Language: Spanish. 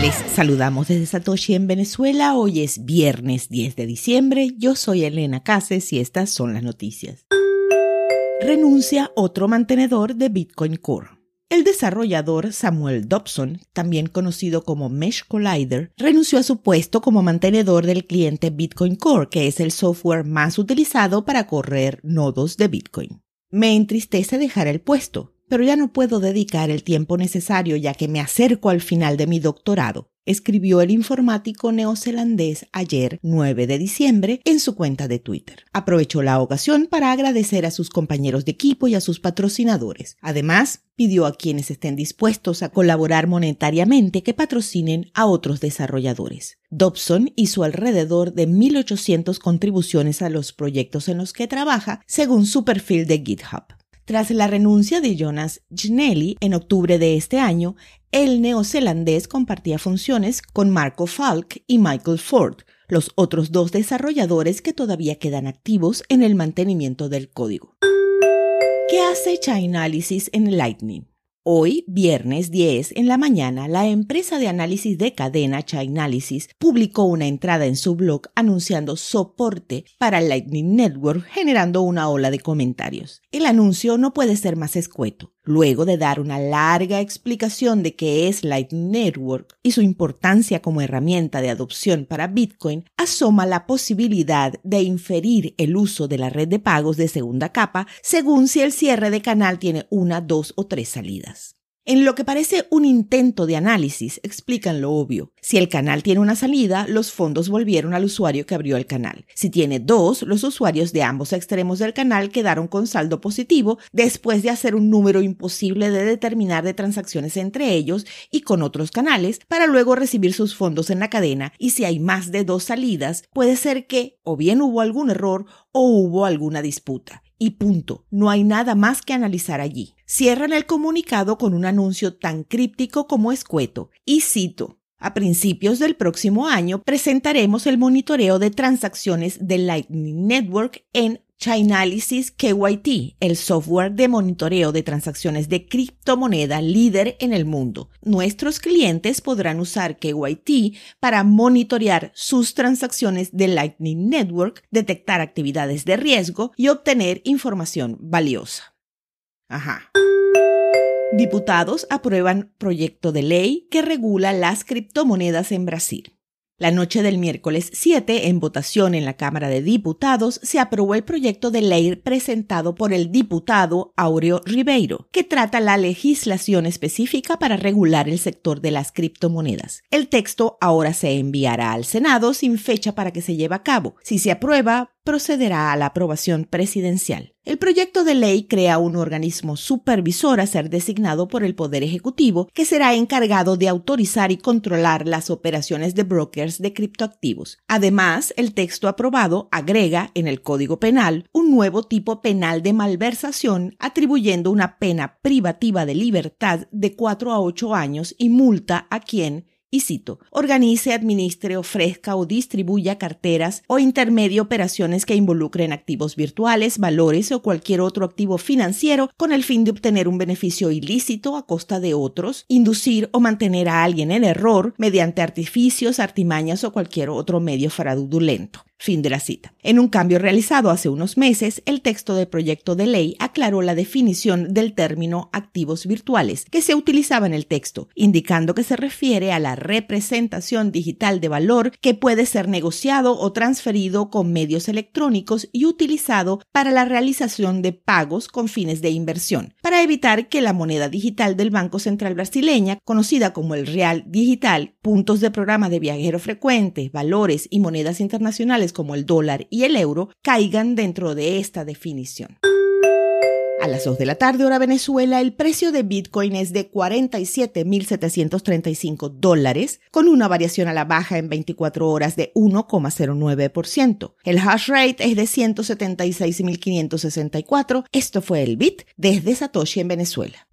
Les saludamos desde Satoshi en Venezuela. Hoy es viernes 10 de diciembre. Yo soy Elena Cases y estas son las noticias. Renuncia otro mantenedor de Bitcoin Core. El desarrollador Samuel Dobson, también conocido como Mesh Collider, renunció a su puesto como mantenedor del cliente Bitcoin Core, que es el software más utilizado para correr nodos de Bitcoin. Me entristece dejar el puesto, pero ya no puedo dedicar el tiempo necesario ya que me acerco al final de mi doctorado, escribió el informático neozelandés ayer 9 de diciembre en su cuenta de Twitter. Aprovechó la ocasión para agradecer a sus compañeros de equipo y a sus patrocinadores. Además, pidió a quienes estén dispuestos a colaborar monetariamente que patrocinen a otros desarrolladores. Dobson hizo alrededor de 1.800 contribuciones a los proyectos en los que trabaja, según su perfil de GitHub. Tras la renuncia de Jonas Gnelli en octubre de este año, el neozelandés compartía funciones con Marco Falk y Michael Ford, los otros dos desarrolladores que todavía quedan activos en el mantenimiento del código. ¿Qué hace Chainalysis en Lightning? Hoy, viernes 10 en la mañana, la empresa de análisis de cadena Chainalysis publicó una entrada en su blog anunciando soporte para Lightning Network, generando una ola de comentarios. El anuncio no puede ser más escueto. Luego de dar una larga explicación de qué es Lightning Network y su importancia como herramienta de adopción para Bitcoin, asoma la posibilidad de inferir el uso de la red de pagos de segunda capa según si el cierre de canal tiene una, dos o tres salidas. En lo que parece un intento de análisis, explican lo obvio. Si el canal tiene una salida, los fondos volvieron al usuario que abrió el canal. Si tiene dos, los usuarios de ambos extremos del canal quedaron con saldo positivo después de hacer un número imposible de determinar de transacciones entre ellos y con otros canales para luego recibir sus fondos en la cadena. Y si hay más de dos salidas, puede ser que o bien hubo algún error o hubo alguna disputa y punto. No hay nada más que analizar allí. Cierran el comunicado con un anuncio tan críptico como escueto. Y cito. A principios del próximo año presentaremos el monitoreo de transacciones de Lightning Network en Chainalysis KYT, el software de monitoreo de transacciones de criptomoneda líder en el mundo. Nuestros clientes podrán usar KYT para monitorear sus transacciones de Lightning Network, detectar actividades de riesgo y obtener información valiosa. Ajá. Diputados aprueban proyecto de ley que regula las criptomonedas en Brasil. La noche del miércoles 7, en votación en la Cámara de Diputados, se aprobó el proyecto de ley presentado por el diputado Aureo Ribeiro, que trata la legislación específica para regular el sector de las criptomonedas. El texto ahora se enviará al Senado sin fecha para que se lleve a cabo. Si se aprueba, procederá a la aprobación presidencial. El proyecto de ley crea un organismo supervisor a ser designado por el Poder Ejecutivo que será encargado de autorizar y controlar las operaciones de brokers de criptoactivos. Además, el texto aprobado agrega en el Código Penal un nuevo tipo penal de malversación atribuyendo una pena privativa de libertad de 4 a 8 años y multa a quien y cito, organice, administre, ofrezca o distribuya carteras o intermedie operaciones que involucren activos virtuales, valores o cualquier otro activo financiero con el fin de obtener un beneficio ilícito a costa de otros, inducir o mantener a alguien en error mediante artificios, artimañas o cualquier otro medio fraudulento. Fin de la cita. En un cambio realizado hace unos meses, el texto del proyecto de ley aclaró la definición del término activos virtuales que se utilizaba en el texto, indicando que se refiere a la representación digital de valor que puede ser negociado o transferido con medios electrónicos y utilizado para la realización de pagos con fines de inversión, para evitar que la moneda digital del Banco Central brasileña, conocida como el real digital, puntos de programa de viajero frecuente, valores y monedas internacionales como el dólar y el euro caigan dentro de esta definición. A las 2 de la tarde hora Venezuela, el precio de Bitcoin es de 47.735 dólares, con una variación a la baja en 24 horas de 1,09%. El hash rate es de 176.564. Esto fue el Bit desde Satoshi en Venezuela.